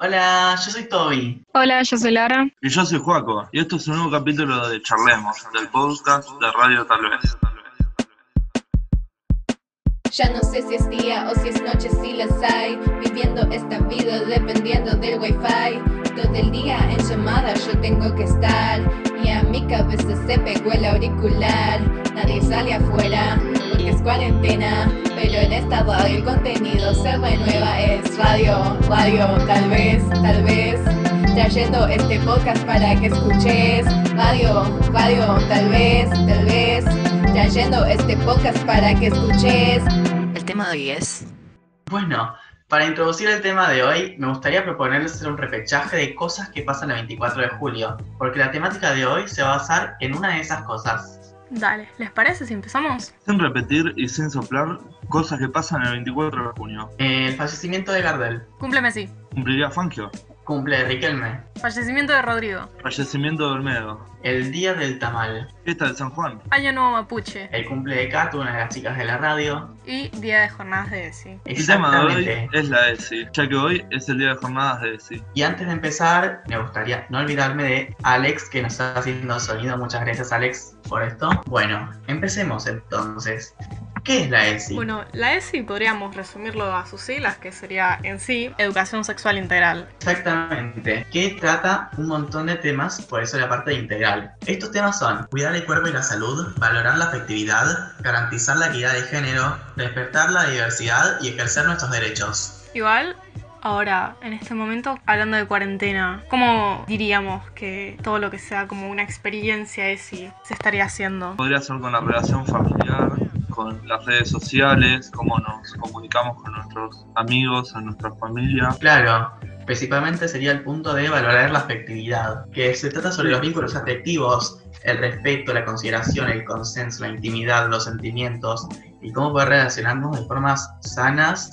Hola, yo soy Toby. Hola, yo soy Lara. Y yo soy Juaco, y esto es un nuevo capítulo de Charlemos, del podcast de Radio Tal vez. Ya no sé si es día o si es noche, si las hay. Viviendo esta vida dependiendo del wifi. Todo el día en llamada yo tengo que estar. Y a mi cabeza se pegó el auricular. Nadie sale afuera es cuarentena. Pero en esta radio el contenido se renueva. Es radio, radio, tal vez, tal vez. Trayendo este podcast para que escuches. Radio, radio, tal vez, tal vez. Trayendo este podcast para que escuches. El tema de hoy es. Bueno, para introducir el tema de hoy, me gustaría proponerles hacer un repechaje de cosas que pasan el 24 de julio, porque la temática de hoy se va a basar en una de esas cosas. Dale, ¿les parece si empezamos? Sin repetir y sin soplar, cosas que pasan el 24 de junio. El fallecimiento de Gardel, Cúmpleme sí. Cumpliría Fangio. Cumple de Riquelme, Fallecimiento de Rodrigo. Fallecimiento de Olmedo. el día del tamal, Fiesta de San Juan. Año Nuevo Mapuche. el cumple de Kato, una de las chicas de la radio. Y Día de Jornadas de ESI. El tema de hoy Exactamente. es la ESI, ya que hoy es el día de jornadas de ESI. Y antes de empezar, me gustaría no olvidarme de Alex, que nos está haciendo sonido. Muchas gracias, Alex, por esto. Bueno, empecemos entonces. ¿Qué es la ESI? Bueno, la ESI podríamos resumirlo a sus siglas, que sería en sí Educación Sexual Integral. Exactamente, que trata un montón de temas, por eso la parte integral. Estos temas son cuidar el cuerpo y la salud, valorar la afectividad, garantizar la equidad de género, despertar la diversidad y ejercer nuestros derechos. Igual, ahora, en este momento, hablando de cuarentena, ¿cómo diríamos que todo lo que sea como una experiencia ESI se estaría haciendo? Podría ser con la relación familiar, con las redes sociales, cómo nos comunicamos con nuestros amigos, en nuestra familia. Claro, principalmente sería el punto de valorar la afectividad, que se trata sobre los vínculos afectivos, el respeto, la consideración, el consenso, la intimidad, los sentimientos y cómo poder relacionarnos de formas sanas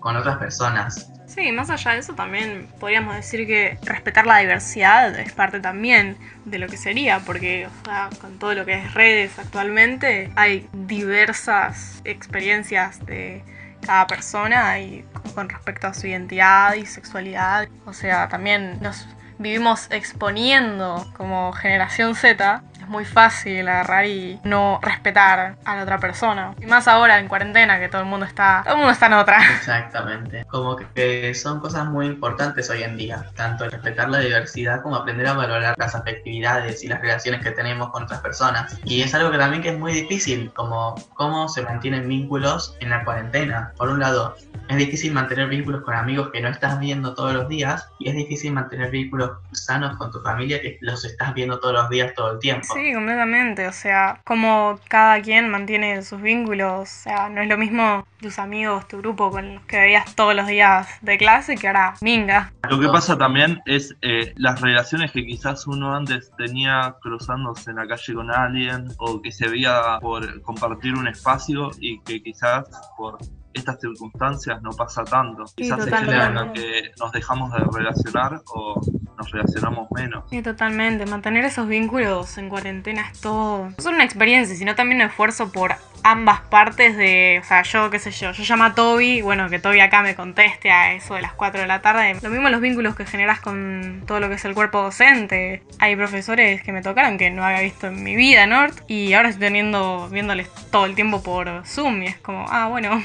con otras personas. Sí, más allá de eso también podríamos decir que respetar la diversidad es parte también de lo que sería, porque o sea, con todo lo que es redes actualmente hay diversas experiencias de cada persona y con respecto a su identidad y sexualidad. O sea, también nos vivimos exponiendo como generación Z. Muy fácil agarrar y no respetar a la otra persona. Y más ahora en cuarentena que todo el mundo está, todo el mundo está en otra. Exactamente. Como que son cosas muy importantes hoy en día, tanto el respetar la diversidad como aprender a valorar las afectividades y las relaciones que tenemos con otras personas. Y es algo que también que es muy difícil, como cómo se mantienen vínculos en la cuarentena. Por un lado, es difícil mantener vínculos con amigos que no estás viendo todos los días y es difícil mantener vínculos sanos con tu familia que los estás viendo todos los días todo el tiempo. Sí, completamente. O sea, como cada quien mantiene sus vínculos. O sea, no es lo mismo tus amigos, tu grupo con los que veías todos los días de clase que ahora minga. Lo que pasa también es eh, las relaciones que quizás uno antes tenía cruzándose en la calle con alguien o que se veía por compartir un espacio y que quizás por estas circunstancias no pasa tanto. Sí, Quizás en lo que nos dejamos de relacionar o nos relacionamos menos. Sí, totalmente. Mantener esos vínculos en cuarentena es todo. No solo una experiencia, sino también un esfuerzo por ambas partes de. O sea, yo, qué sé yo. Yo llamo a Toby, bueno, que Toby acá me conteste a eso de las 4 de la tarde. Lo mismo los vínculos que generas con todo lo que es el cuerpo docente. Hay profesores que me tocaron que no había visto en mi vida, ¿no? Y ahora estoy teniendo, viéndoles todo el tiempo por Zoom. Y es como, ah, bueno,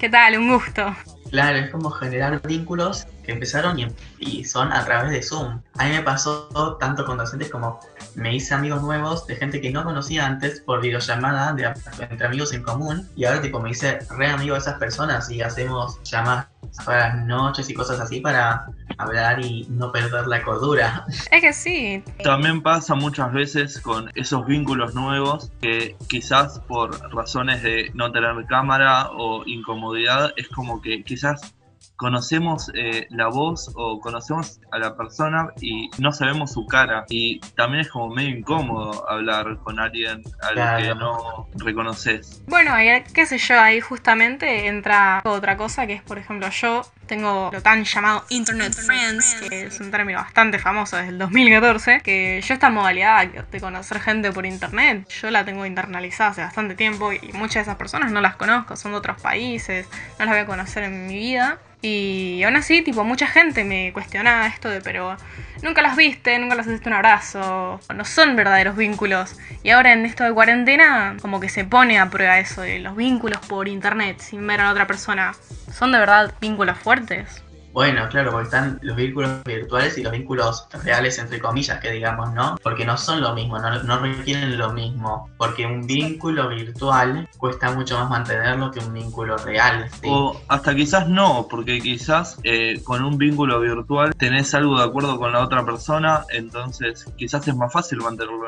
¿qué tal? Un gusto. Claro, es como generar vínculos que empezaron y, y son a través de Zoom. A mí me pasó tanto con docentes como me hice amigos nuevos de gente que no conocía antes por videollamada de, entre amigos en común y ahora tipo me hice re amigo de esas personas y hacemos llamadas para las noches y cosas así para hablar y no perder la cordura. Es que sí. También pasa muchas veces con esos vínculos nuevos que quizás por razones de no tener cámara o incomodidad es como que quizás conocemos eh, la voz o conocemos a la persona y no sabemos su cara y también es como medio incómodo hablar con alguien al que Claro. no reconoces. Bueno, y qué sé yo, ahí justamente entra otra cosa que es, por ejemplo, yo tengo lo tan llamado Internet Friends, que es un término bastante famoso desde el 2014, que yo esta modalidad de conocer gente por internet, yo la tengo internalizada hace bastante tiempo y muchas de esas personas no las conozco, son de otros países, no las voy a conocer en mi vida. Y aún así, tipo, mucha gente me cuestionaba esto de, pero nunca las viste, nunca las hiciste un abrazo. No son verdaderos vínculos. Y ahora en esto de cuarentena, como que se pone a prueba eso de los vínculos por internet, sin ver a la otra persona. ¿Son de verdad vínculos fuertes? Bueno, claro, porque están los vínculos virtuales y los vínculos reales, entre comillas, que digamos, ¿no? Porque no son lo mismo, no, no requieren lo mismo. Porque un vínculo virtual cuesta mucho más mantenerlo que un vínculo real. ¿sí? O hasta quizás no, porque quizás eh, con un vínculo virtual tenés algo de acuerdo con la otra persona, entonces quizás es más fácil mantenerlo.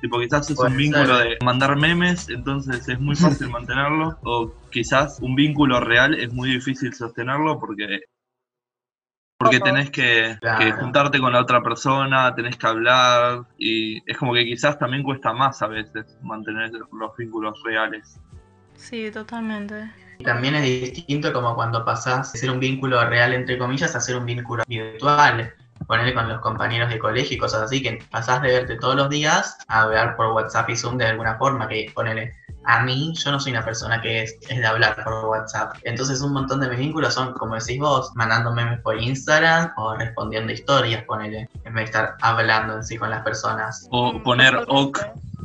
Tipo, quizás es Puede un vínculo ser. de mandar memes, entonces es muy fácil mantenerlo. O quizás un vínculo real es muy difícil sostenerlo porque porque tenés que, juntarte con la otra persona, tenés que hablar y es como que quizás también cuesta más a veces mantener los vínculos reales. Sí, totalmente. Y también es distinto como cuando pasás de ser un vínculo real, entre comillas, a ser un vínculo virtual. Ponerle con los compañeros de colegio y cosas así, que pasás de verte todos los días a hablar por WhatsApp y Zoom de alguna forma, que ponele, a mí, yo no soy una persona que es, es de hablar por WhatsApp. Entonces un montón de mis vínculos son, como decís vos, mandando memes por Instagram o respondiendo historias, ponele, en vez de estar hablando en sí con las personas. O poner ok,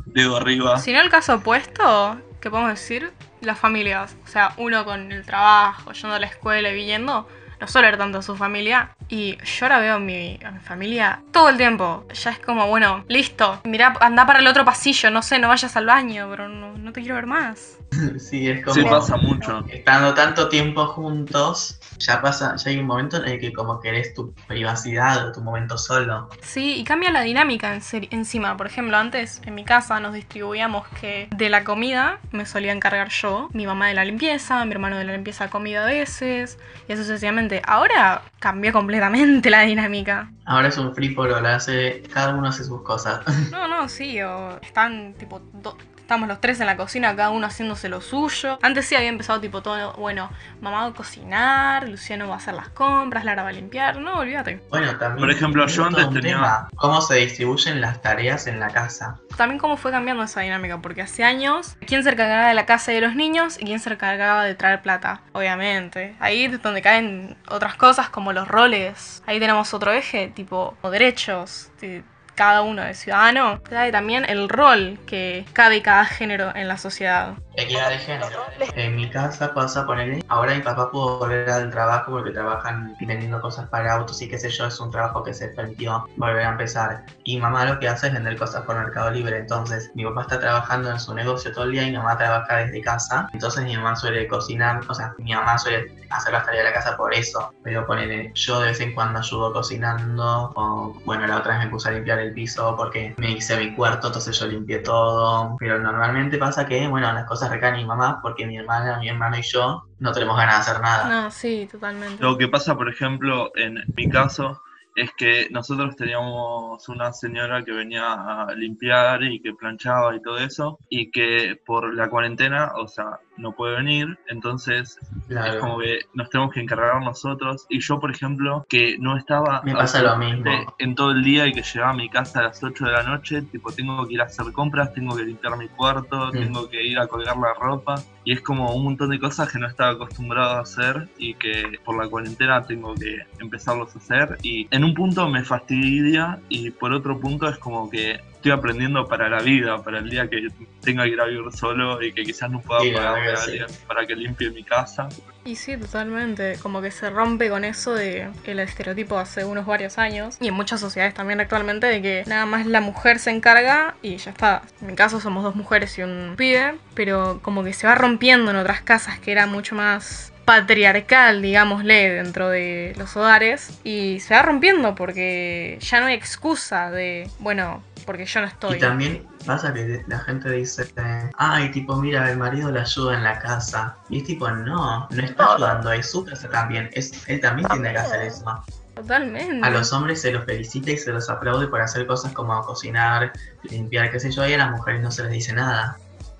dedo arriba. Si no el caso opuesto, ¿qué podemos decir? Las familias. O sea, uno con el trabajo, yendo a la escuela y viniendo, no suele ver tanto a su familia. Y yo ahora veo a mi, a mi familia todo el tiempo. Ya es como, bueno, listo. Mirá, anda para el otro pasillo, no sé, no vayas al baño, pero no, no te quiero ver más. sí, es como... Sí, pasa mucho. Estando tanto tiempo juntos, ya pasa, ya hay un momento en el que como querés tu privacidad o tu momento solo. Sí, y cambia la dinámica en encima. Por ejemplo, antes en mi casa nos distribuíamos que de la comida me solía encargar yo, mi mamá de la limpieza, mi hermano de la limpieza comida a veces, y así sucesivamente. Ahora cambió completamente la dinámica. Ahora es un free for all, hace, cada uno hace sus cosas. No, no, sí, o están tipo. do- Estamos los tres en la cocina, cada uno haciéndose lo suyo. Antes sí había empezado tipo todo, bueno, mamá va a cocinar, Luciano va a hacer las compras, Lara va a limpiar. No, olvídate. Bueno, también. Por ejemplo, yo antes tenía- tema, ¿Cómo se distribuyen las tareas en la casa? También cómo fue cambiando esa dinámica, porque hace años, ¿quién se encargaba de la casa y de los niños y quién se encargaba de traer plata? Obviamente. Ahí es donde caen otras cosas como los roles. Ahí tenemos otro eje, tipo o derechos de cada uno de ciudadano. Cae también el rol que cabe cada género en la sociedad. Equidad de género. En mi casa pasa ponerle. Ahora mi papá pudo volver al trabajo porque trabajan vendiendo cosas para autos y qué sé yo, es un trabajo que se permitió volver a empezar. Y mamá lo que hace es vender cosas por Mercado Libre. Entonces, mi papá está trabajando en su negocio todo el día y mi mamá trabaja desde casa. Entonces, mi mamá suele cocinar, o sea, mi mamá suele hacer las tareas de la casa por eso. Pero ponele, yo de vez en cuando ayudo cocinando. O, bueno, la otra vez me puse a limpiar el piso porque me hice mi cuarto, entonces yo limpié todo. Pero normalmente pasa que, bueno, las cosas recaen en mi mamá porque mi hermana, mi hermano y yo no tenemos ganas de hacer nada. No, sí, totalmente. Lo que pasa, por ejemplo, en mi caso, es que nosotros teníamos una señora que venía a limpiar y que planchaba y todo eso, y que por la cuarentena, o sea, no puede venir, entonces Claro. es como que nos tenemos que encargar nosotros. Y yo, por ejemplo, que no estaba Me pasa lo absolutamente mismo. en todo el día y que llegaba a mi casa a las 8 de la noche, tipo, tengo que ir a hacer compras, tengo que limpiar mi cuarto, Mm. tengo que ir a colgar la ropa. Y es como un montón de cosas que no estaba acostumbrado a hacer y que por la cuarentena tengo que empezarlos a hacer. Y en un punto me fastidia y por otro punto es como que estoy aprendiendo para la vida, para el día que tenga que ir a vivir solo y que quizás no pueda Sí, verdad a alguien para que limpie mi casa. Y sí, totalmente. Como que se rompe con eso de el estereotipo hace unos varios años. Y en muchas sociedades también actualmente de que nada más la mujer se encarga y ya está. En mi caso somos dos mujeres y un pibe. Pero como que se va rompiendo en otras casas que era mucho más patriarcal, digámosle, dentro de los hogares. Y se va rompiendo porque ya no hay excusa de, bueno, porque yo no estoy. Y también pasa que la gente dice, ay, tipo, mira, el marido le ayuda en la casa. Y es tipo, no, no está ayudando, es su casa también. Es, él también tiene que hacer eso. Totalmente. A los hombres se los felicita y se los aplaude por hacer cosas como cocinar, limpiar, qué sé yo, y a las mujeres no se les dice nada.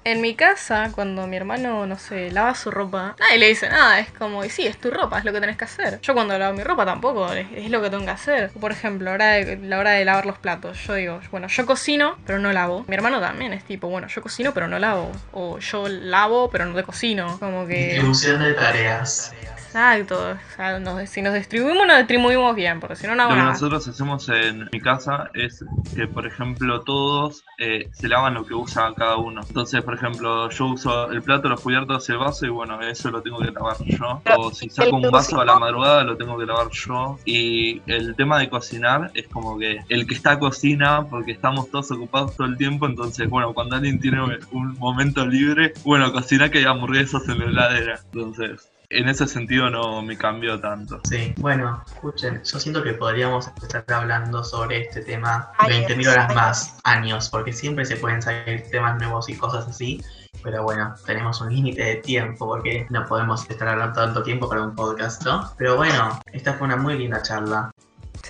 En mi casa, cuando mi hermano, no sé, lava su ropa, nadie le dice nada, es como, y sí, es tu ropa, es lo que tenés que hacer. Yo cuando lavo mi ropa tampoco, es, lo que tengo que hacer. Por ejemplo, hora de, la hora de lavar los platos, yo digo, bueno, yo cocino, pero no lavo. Mi hermano también es tipo, bueno, yo cocino, pero no lavo. O yo lavo, pero no te cocino. Como que... Distribución de tareas. Exacto. O sea, nos- si nos distribuimos, nos distribuimos bien, porque si no, no hago Lo que nada. nosotros hacemos en mi casa es que, por ejemplo, todos eh, se lavan lo que usa cada uno. Entonces, por ejemplo, yo uso el plato, los cubiertos, el vaso y bueno, eso lo tengo que lavar yo. O si saco un vaso a la madrugada, lo tengo que lavar yo. Y el tema de cocinar es como que el que está cocina, porque estamos todos ocupados todo el tiempo, entonces, bueno, cuando alguien tiene un momento libre, bueno, cocina que hay hamburguesas en la heladera. Entonces, en ese sentido no me cambió tanto. Sí, bueno, escuchen, yo siento que podríamos estar hablando sobre este tema Años, 20.000 horas más, años, porque siempre se pueden salir temas nuevos y cosas así, pero bueno, tenemos un límite de tiempo porque no podemos estar hablando tanto tiempo para un podcast, ¿no? Pero bueno, esta fue una muy linda charla.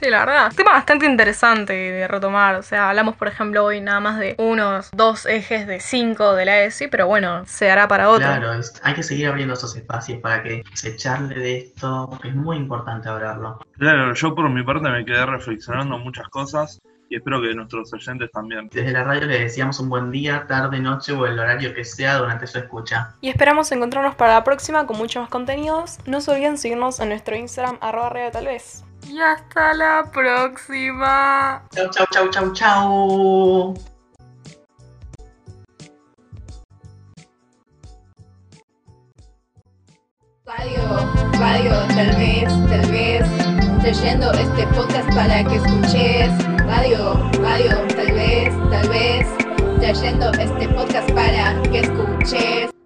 Sí, la verdad. Tema bastante interesante de retomar. O sea, hablamos, por ejemplo, hoy nada más de unos dos ejes de cinco de la ESI, pero bueno, se hará para otro. Claro, es- hay que seguir abriendo esos espacios para que se charle de esto, es muy importante hablarlo. Claro, yo por mi parte me quedé reflexionando muchas cosas y espero que nuestros oyentes también. Desde la radio le deseamos un buen día, tarde, noche o el horario que sea durante su escucha. Y esperamos encontrarnos para la próxima con muchos más contenidos. No se olviden seguirnos en nuestro Instagram, arroba radio tal vez. Y hasta la próxima. Chau, chau, chau, chau, chau. Radio, radio, tal vez, tal vez, trayendo este podcast para que escuches. Radio, radio, tal vez, tal vez, trayendo este podcast para que escuches.